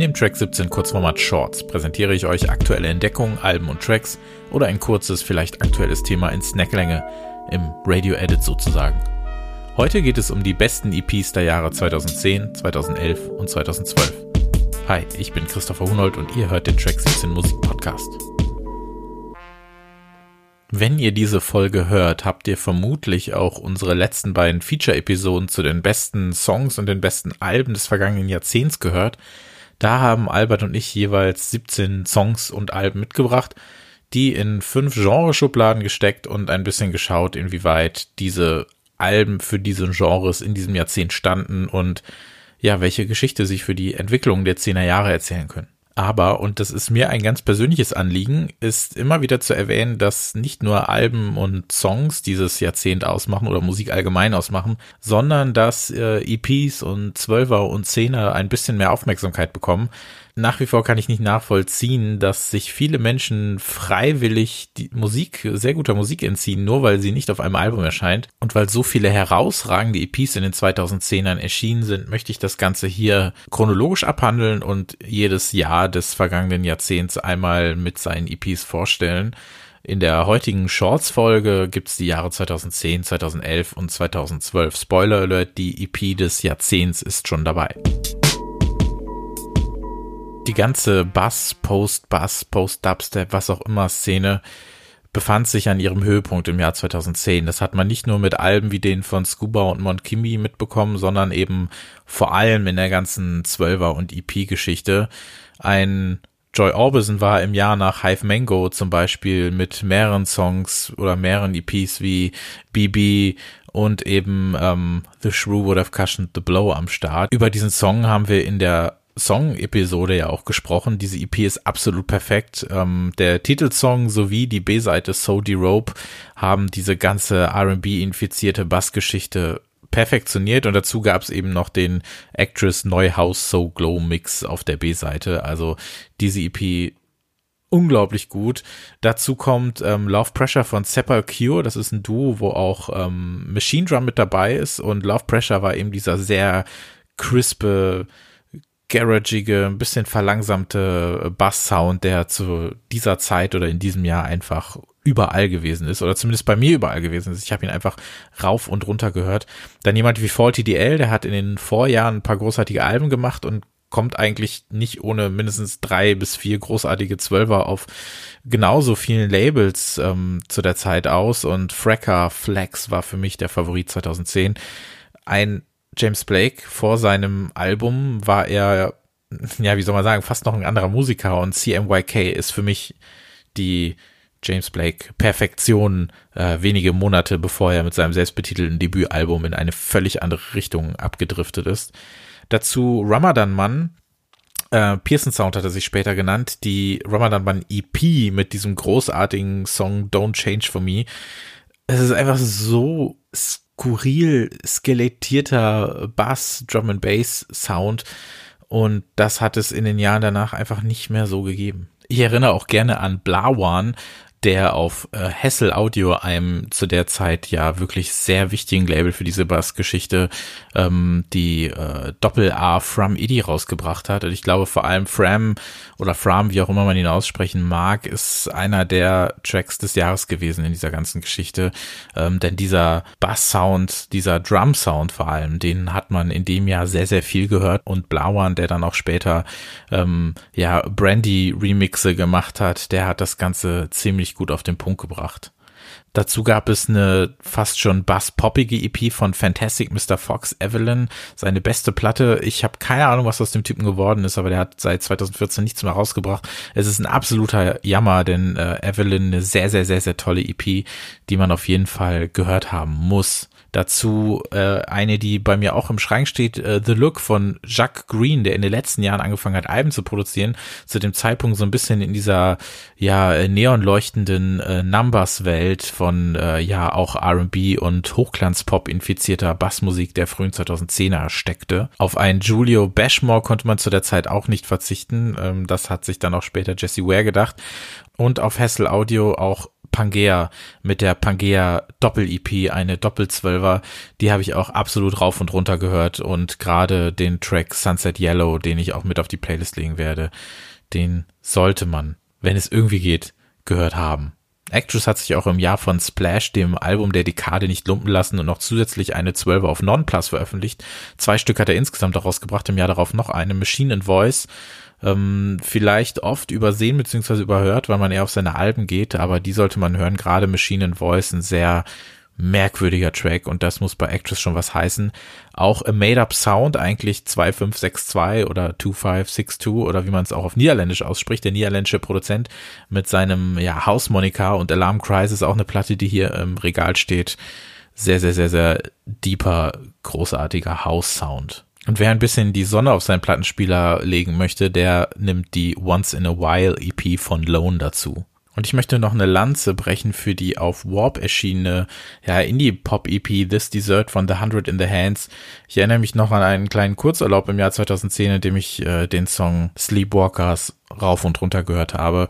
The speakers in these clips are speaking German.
In dem Track 17 Kurzformat Shorts präsentiere ich euch aktuelle Entdeckungen, Alben und Tracks oder ein kurzes, vielleicht aktuelles Thema in Snacklänge, im Radio Edit sozusagen. Heute geht es um die besten EPs der Jahre 2010, 2011 und 2012. Hi, ich bin Christopher Hunold und ihr hört den Track 17 Musik Podcast. Wenn ihr diese Folge hört, habt ihr vermutlich auch unsere letzten beiden Feature-Episoden zu den besten Songs und den besten Alben des vergangenen Jahrzehnts gehört. Da haben Albert und ich jeweils 17 Songs und Alben mitgebracht, die in fünf Genreschubladen gesteckt und ein bisschen geschaut, inwieweit diese Alben für diese Genres in diesem Jahrzehnt standen und ja, welche Geschichte sich für die Entwicklung der 10er Jahre erzählen können. Aber, und das ist mir ein ganz persönliches Anliegen, ist immer wieder zu erwähnen, dass nicht nur Alben und Songs dieses Jahrzehnt ausmachen oder Musik allgemein ausmachen, sondern dass äh, EPs und Zwölfer und Zehner ein bisschen mehr Aufmerksamkeit bekommen nach wie vor kann ich nicht nachvollziehen, dass sich viele Menschen freiwillig die Musik, sehr guter Musik entziehen, nur weil sie nicht auf einem Album erscheint. Und weil so viele herausragende EPs in den 2010ern erschienen sind, möchte ich das Ganze hier chronologisch abhandeln und jedes Jahr des vergangenen Jahrzehnts einmal mit seinen EPs vorstellen. In der heutigen Shorts-Folge gibt's die Jahre 2010, 2011 und 2012. Spoiler Alert, die EP des Jahrzehnts ist schon dabei die ganze Bass, Post-Bass, Post-Dubstep, was auch immer Szene befand sich an ihrem Höhepunkt im Jahr 2010. Das hat man nicht nur mit Alben wie denen von Scuba und Monkimi mitbekommen, sondern eben vor allem in der ganzen Zwölfer- und EP-Geschichte. Ein Joy Orbison war im Jahr nach Hive Mango zum Beispiel mit mehreren Songs oder mehreren EPs wie BB und eben ähm, The Shrew Would Have Cushioned the Blow am Start. Über diesen Song haben wir in der Song-Episode ja auch gesprochen. Diese EP ist absolut perfekt. Ähm, der Titelsong sowie die B-Seite So the Rope haben diese ganze R&B-infizierte Bassgeschichte perfektioniert und dazu gab es eben noch den Actress Neuhaus So Glow Mix auf der B-Seite. Also diese EP unglaublich gut. Dazu kommt ähm, Love Pressure von Sepulcure. Das ist ein Duo, wo auch ähm, Machine Drum mit dabei ist und Love Pressure war eben dieser sehr crispe garagige, ein bisschen verlangsamte Bass-Sound, der zu dieser Zeit oder in diesem Jahr einfach überall gewesen ist oder zumindest bei mir überall gewesen ist. Ich habe ihn einfach rauf und runter gehört. Dann jemand wie Faulty DL, der hat in den Vorjahren ein paar großartige Alben gemacht und kommt eigentlich nicht ohne mindestens drei bis vier großartige Zwölfer auf genauso vielen Labels ähm, zu der Zeit aus und Fracker Flex war für mich der Favorit 2010. Ein James Blake vor seinem Album war er, ja, wie soll man sagen, fast noch ein anderer Musiker und CMYK ist für mich die James Blake Perfektion äh, wenige Monate bevor er mit seinem selbstbetitelten Debütalbum in eine völlig andere Richtung abgedriftet ist. Dazu Ramadan Man, äh, Pearson Sound hat er sich später genannt, die Ramadan Man EP mit diesem großartigen Song Don't Change for Me. Es ist einfach so skurril skelettierter Bass, Drum and Bass Sound und das hat es in den Jahren danach einfach nicht mehr so gegeben. Ich erinnere auch gerne an Blawan, der auf äh, Hessel Audio, einem zu der Zeit ja wirklich sehr wichtigen Label für diese Bassgeschichte, ähm, die äh, Doppel-A From Idi rausgebracht hat. Und ich glaube vor allem Fram oder Fram, wie auch immer man ihn aussprechen mag, ist einer der Tracks des Jahres gewesen in dieser ganzen Geschichte. Ähm, denn dieser Bass-Sound, dieser Drum-Sound vor allem, den hat man in dem Jahr sehr, sehr viel gehört. Und Blauan, der dann auch später ähm, ja Brandy-Remixe gemacht hat, der hat das Ganze ziemlich ziemlich gut auf den Punkt gebracht. Dazu gab es eine fast schon bass-poppige EP von Fantastic Mr. Fox Evelyn, seine beste Platte. Ich habe keine Ahnung, was aus dem Typen geworden ist, aber der hat seit 2014 nichts mehr rausgebracht. Es ist ein absoluter Jammer, denn äh, Evelyn eine sehr, sehr, sehr, sehr tolle EP, die man auf jeden Fall gehört haben muss. Dazu äh, eine, die bei mir auch im Schrank steht, äh, The Look von Jacques Green, der in den letzten Jahren angefangen hat, Alben zu produzieren, zu dem Zeitpunkt so ein bisschen in dieser ja neonleuchtenden äh, Numbers-Welt von äh, ja auch R&B und Hochglanzpop infizierter Bassmusik der frühen 2010er steckte. Auf einen Julio Bashmore konnte man zu der Zeit auch nicht verzichten. Ähm, das hat sich dann auch später Jesse Ware gedacht. Und auf Hessel Audio auch Pangea mit der Pangea Doppel-EP, eine Doppelzwölfer, die habe ich auch absolut rauf und runter gehört und gerade den Track Sunset Yellow, den ich auch mit auf die Playlist legen werde, den sollte man, wenn es irgendwie geht, gehört haben. Actress hat sich auch im Jahr von Splash, dem Album der Dekade, nicht lumpen lassen und noch zusätzlich eine 12 auf Non-Plus veröffentlicht. Zwei Stück hat er insgesamt daraus gebracht, im Jahr darauf noch eine Machine and Voice. Ähm, vielleicht oft übersehen bzw. überhört, weil man eher auf seine Alben geht, aber die sollte man hören. Gerade Machine and Voice, ein sehr merkwürdiger Track und das muss bei Actress schon was heißen. Auch A Made Up Sound, eigentlich 2562 oder 2562 oder wie man es auch auf Niederländisch ausspricht, der niederländische Produzent mit seinem ja, Hausmonika und Alarm Cries ist auch eine Platte, die hier im Regal steht. Sehr, sehr, sehr, sehr deeper, großartiger House Sound. Und wer ein bisschen die Sonne auf seinen Plattenspieler legen möchte, der nimmt die Once in a While EP von Lone dazu. Und ich möchte noch eine Lanze brechen für die auf Warp erschienene ja, Indie-Pop-EP This Dessert von The Hundred in the Hands. Ich erinnere mich noch an einen kleinen Kurzurlaub im Jahr 2010, in dem ich äh, den Song Sleepwalkers rauf und runter gehört habe.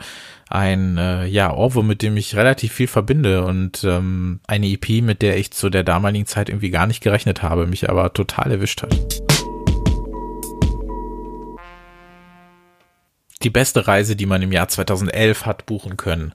Ein äh, ja, Ohrwurm, mit dem ich relativ viel verbinde und ähm, eine EP, mit der ich zu der damaligen Zeit irgendwie gar nicht gerechnet habe, mich aber total erwischt hat. Die beste Reise, die man im Jahr 2011 hat buchen können.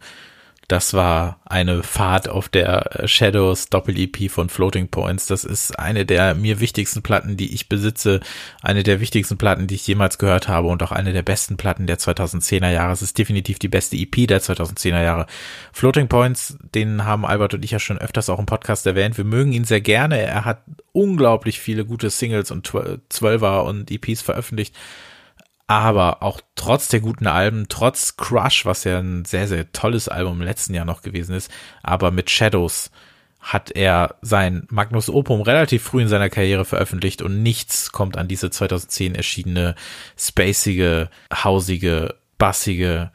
Das war eine Fahrt auf der äh, Shadows Doppel-EP von Floating Points. Das ist eine der mir wichtigsten Platten, die ich besitze. Eine der wichtigsten Platten, die ich jemals gehört habe und auch eine der besten Platten der 2010er Jahre. Es ist definitiv die beste EP der 2010er Jahre. Floating Points, den haben Albert und ich ja schon öfters auch im Podcast erwähnt. Wir mögen ihn sehr gerne. Er hat unglaublich viele gute Singles und Zwölfer und EPs veröffentlicht aber auch trotz der guten Alben, trotz Crush, was ja ein sehr, sehr tolles Album im letzten Jahr noch gewesen ist, aber mit Shadows hat er sein Magnus Opum relativ früh in seiner Karriere veröffentlicht und nichts kommt an diese 2010 erschienene spacige, hausige, bassige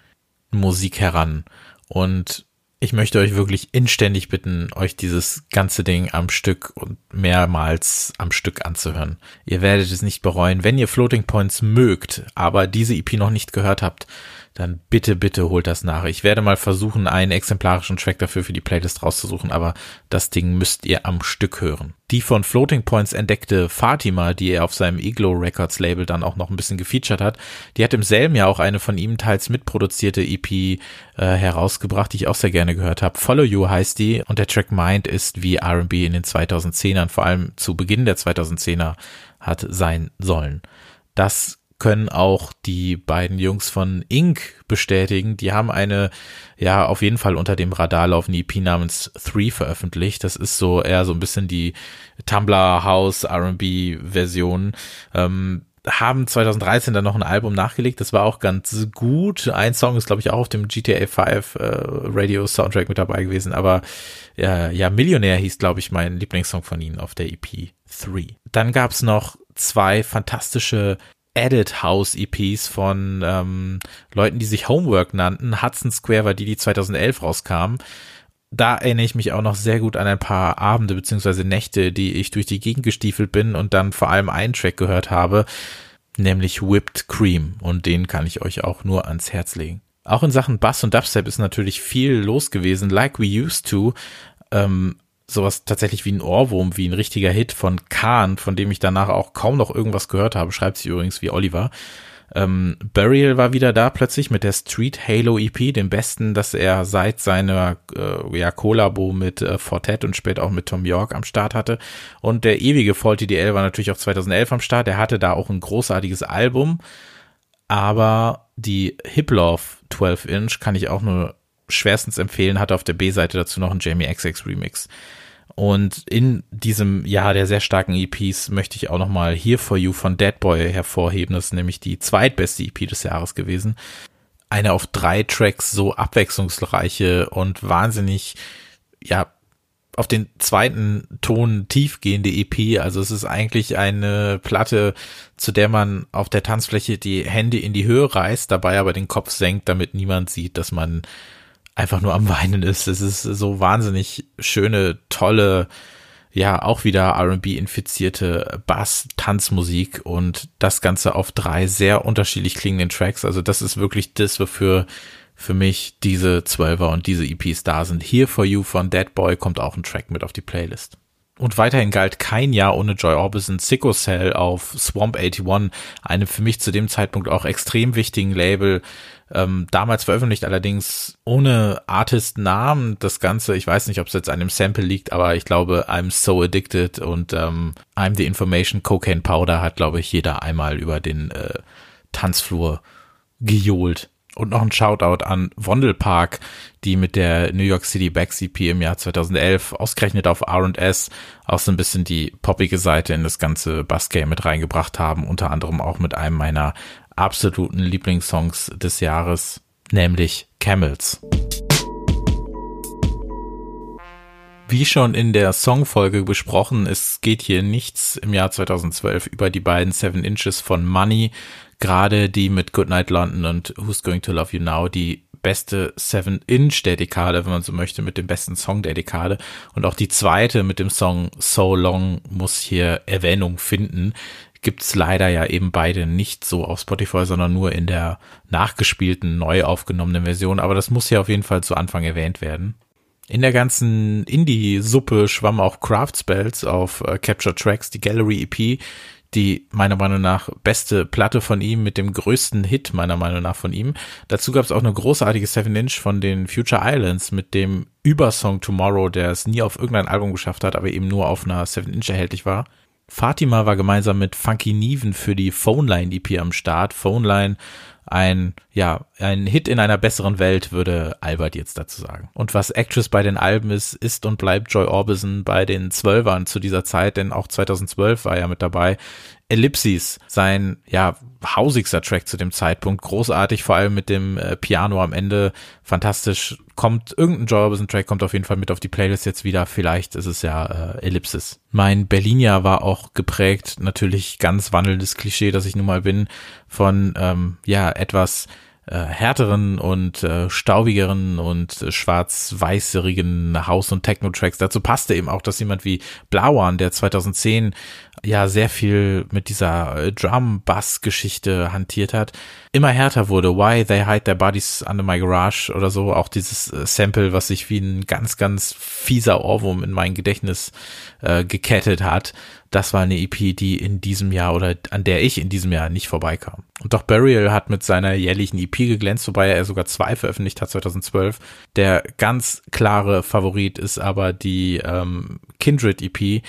Musik heran. Und ich möchte euch wirklich inständig bitten, euch dieses ganze Ding am Stück und mehrmals am Stück anzuhören. Ihr werdet es nicht bereuen, wenn ihr Floating Points mögt, aber diese EP noch nicht gehört habt, dann bitte, bitte holt das nach. Ich werde mal versuchen, einen exemplarischen Track dafür für die Playlist rauszusuchen, aber das Ding müsst ihr am Stück hören. Die von Floating Points entdeckte Fatima, die er auf seinem Iglo Records Label dann auch noch ein bisschen gefeatured hat, die hat im selben Jahr auch eine von ihm teils mitproduzierte EP äh, herausgebracht, die ich auch sehr gerne gehört habe. Follow You heißt die und der Track Mind ist wie R&B in den 2010ern, vor allem zu Beginn der 2010er hat sein sollen. Das können auch die beiden Jungs von Inc. bestätigen. Die haben eine, ja, auf jeden Fall unter dem Radar laufende EP namens Three veröffentlicht. Das ist so eher so ein bisschen die Tumblr House R&B Version. Ähm, haben 2013 dann noch ein Album nachgelegt, das war auch ganz gut. Ein Song ist, glaube ich, auch auf dem GTA 5 äh, Radio Soundtrack mit dabei gewesen, aber äh, ja, Millionär hieß, glaube ich, mein Lieblingssong von ihnen auf der EP 3. Dann gab's noch zwei fantastische Edit House EPs von ähm, Leuten, die sich Homework nannten. Hudson Square war die, die 2011 rauskam. Da erinnere ich mich auch noch sehr gut an ein paar Abende beziehungsweise Nächte, die ich durch die Gegend gestiefelt bin und dann vor allem einen Track gehört habe, nämlich Whipped Cream. Und den kann ich euch auch nur ans Herz legen. Auch in Sachen Bass und Dubstep ist natürlich viel los gewesen. Like We Used To ähm, sowas tatsächlich wie ein Ohrwurm, wie ein richtiger Hit von Kahn, von dem ich danach auch kaum noch irgendwas gehört habe, schreibt sich übrigens wie Oliver. Ähm, Burial war wieder da plötzlich mit der Street Halo EP, dem besten, das er seit seiner äh, ja, Kollabo mit äh, Fortet und später auch mit Tom York am Start hatte. Und der ewige Faulty DL war natürlich auch 2011 am Start. Er hatte da auch ein großartiges Album, aber die Hip Love 12 Inch kann ich auch nur schwerstens empfehlen, hatte auf der B-Seite dazu noch einen Jamie XX Remix. Und in diesem Jahr der sehr starken EPs möchte ich auch nochmal Here For You von Deadboy hervorheben. Das ist nämlich die zweitbeste EP des Jahres gewesen. Eine auf drei Tracks so abwechslungsreiche und wahnsinnig, ja, auf den zweiten Ton tiefgehende EP. Also es ist eigentlich eine Platte, zu der man auf der Tanzfläche die Hände in die Höhe reißt, dabei aber den Kopf senkt, damit niemand sieht, dass man einfach nur am Weinen ist. Es ist so wahnsinnig schöne, tolle, ja, auch wieder R&B infizierte Bass-Tanzmusik und das Ganze auf drei sehr unterschiedlich klingenden Tracks. Also das ist wirklich das, wofür für mich diese Zwölfer und diese EPs da sind. Here for You von Dead Boy kommt auch ein Track mit auf die Playlist. Und weiterhin galt kein Jahr ohne Joy Orbison Sicko Cell auf Swamp 81, einem für mich zu dem Zeitpunkt auch extrem wichtigen Label. Ähm, damals veröffentlicht allerdings ohne Artist-Namen das Ganze. Ich weiß nicht, ob es jetzt an einem Sample liegt, aber ich glaube, I'm So Addicted und ähm, I'm the Information Cocaine Powder hat, glaube ich, jeder einmal über den äh, Tanzflur gejohlt. Und noch ein Shoutout an Wondelpark, die mit der New York City Back CP im Jahr 2011 ausgerechnet auf R&S auch so ein bisschen die poppige Seite in das ganze Bassgame mit reingebracht haben, unter anderem auch mit einem meiner absoluten Lieblingssongs des Jahres, nämlich Camels. Wie schon in der Songfolge besprochen, es geht hier nichts im Jahr 2012 über die beiden Seven Inches von Money, gerade die mit Goodnight London und Who's Going to Love You Now, die beste Seven Inch der Dekade, wenn man so möchte, mit dem besten Song der Dekade. Und auch die zweite mit dem Song So Long muss hier Erwähnung finden. Gibt's leider ja eben beide nicht so auf Spotify, sondern nur in der nachgespielten, neu aufgenommenen Version. Aber das muss hier auf jeden Fall zu Anfang erwähnt werden. In der ganzen Indie-Suppe schwamm auch Craft Spells auf äh, Capture Tracks, die Gallery EP, die meiner Meinung nach beste Platte von ihm mit dem größten Hit meiner Meinung nach von ihm. Dazu gab es auch eine großartige Seven Inch von den Future Islands mit dem Übersong Tomorrow, der es nie auf irgendein Album geschafft hat, aber eben nur auf einer Seven Inch erhältlich war. Fatima war gemeinsam mit Funky Neven für die Phone Line EP am Start. Phone Line ein, ja, ein Hit in einer besseren Welt, würde Albert jetzt dazu sagen. Und was Actress bei den Alben ist, ist und bleibt Joy Orbison bei den Zwölfern zu dieser Zeit, denn auch 2012 war er mit dabei. Ellipsis, sein, ja, hausigster Track zu dem Zeitpunkt, großartig, vor allem mit dem äh, Piano am Ende, fantastisch, kommt irgendein Joy Orbison Track, kommt auf jeden Fall mit auf die Playlist jetzt wieder, vielleicht ist es ja äh, Ellipsis. Mein Berlin-Jahr war auch geprägt, natürlich ganz wandelndes Klischee, dass ich nun mal bin, von, ähm, ja, etwas äh, härteren und äh, staubigeren und schwarz-weißerigen House- und Techno-Tracks. Dazu passte eben auch, dass jemand wie Blauan, der 2010 ja sehr viel mit dieser äh, Drum-Bass-Geschichte hantiert hat, immer härter wurde. Why They Hide Their Bodies Under My Garage oder so. Auch dieses äh, Sample, was sich wie ein ganz, ganz fieser Ohrwurm in mein Gedächtnis äh, gekettet hat. Das war eine EP, die in diesem Jahr oder an der ich in diesem Jahr nicht vorbeikam. Und doch Burial hat mit seiner jährlichen EP geglänzt, wobei er sogar zwei veröffentlicht hat 2012. Der ganz klare Favorit ist aber die ähm, Kindred EP,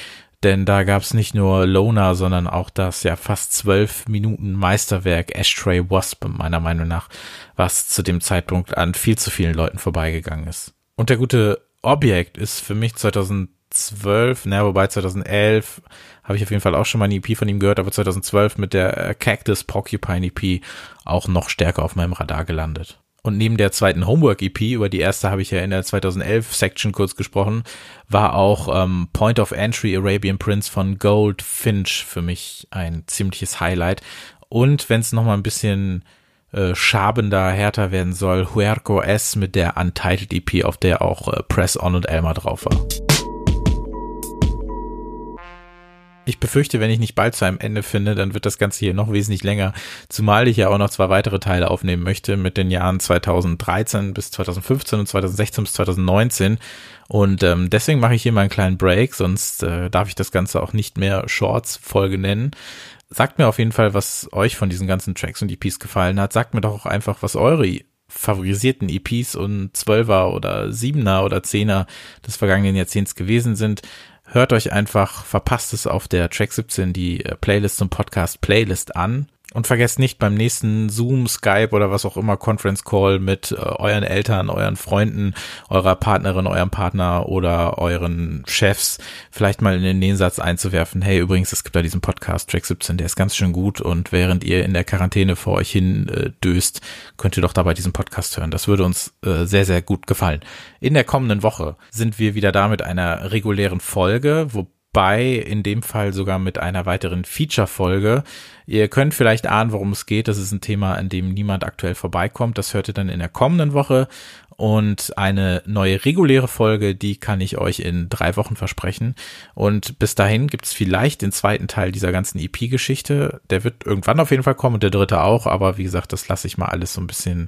denn da gab's nicht nur Lona, sondern auch das ja fast zwölf Minuten Meisterwerk Ashtray Wasp, meiner Meinung nach, was zu dem Zeitpunkt an viel zu vielen Leuten vorbeigegangen ist. Und der gute Objekt ist für mich 2012, naja, wobei 2011 habe ich auf jeden Fall auch schon mal eine EP von ihm gehört, aber 2012 mit der Cactus Porcupine EP auch noch stärker auf meinem Radar gelandet. Und neben der zweiten Homework-EP, über die erste habe ich ja in der 2011-Section kurz gesprochen, war auch ähm, Point of Entry Arabian Prince von Gold Finch für mich ein ziemliches Highlight. Und wenn es nochmal ein bisschen äh, schabender, härter werden soll, Huerco S mit der Untitled EP, auf der auch äh, Press On und Elmer drauf war. Ich befürchte, wenn ich nicht bald zu einem Ende finde, dann wird das Ganze hier noch wesentlich länger, zumal ich ja auch noch zwei weitere Teile aufnehmen möchte mit den Jahren 2013 bis 2015 und 2016 bis 2019. Und ähm, deswegen mache ich hier mal einen kleinen Break, sonst äh, darf ich das Ganze auch nicht mehr Shorts-Folge nennen. Sagt mir auf jeden Fall, was euch von diesen ganzen Tracks und EPs gefallen hat. Sagt mir doch auch einfach, was eure favorisierten EPs und Zwölfer oder Siebener oder Zehner des vergangenen Jahrzehnts gewesen sind hört euch einfach verpasst es auf der Track 17 die äh, Playlist zum Podcast Playlist an. Und vergesst nicht beim nächsten Zoom, Skype oder was auch immer Conference Call mit äh, euren Eltern, euren Freunden, eurer Partnerin, eurem Partner oder euren Chefs vielleicht mal in den Nähensatz einzuwerfen. Hey, übrigens, es gibt da diesen Podcast Track 17, der ist ganz schön gut und während ihr in der Quarantäne vor euch hin äh, döst, könnt ihr doch dabei diesen Podcast hören. Das würde uns äh, sehr, sehr gut gefallen. In der kommenden Woche sind wir wieder da mit einer regulären Folge, wo bei in dem Fall sogar mit einer weiteren Feature-Folge. Ihr könnt vielleicht ahnen, worum es geht. Das ist ein Thema, an dem niemand aktuell vorbeikommt. Das hört ihr dann in der kommenden Woche. Und eine neue reguläre Folge, die kann ich euch in drei Wochen versprechen. Und bis dahin gibt es vielleicht den zweiten Teil dieser ganzen EP-Geschichte. Der wird irgendwann auf jeden Fall kommen und der dritte auch. Aber wie gesagt, das lasse ich mal alles so ein bisschen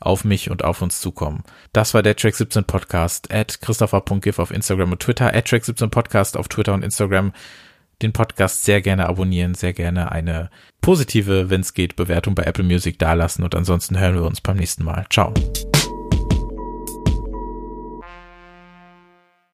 auf mich und auf uns zukommen. Das war der Track 17 Podcast at christopher.gif auf Instagram und Twitter, at Track 17 Podcast auf Twitter und Instagram. Den Podcast sehr gerne abonnieren, sehr gerne eine positive, wenn es geht, Bewertung bei Apple Music dalassen und ansonsten hören wir uns beim nächsten Mal. Ciao.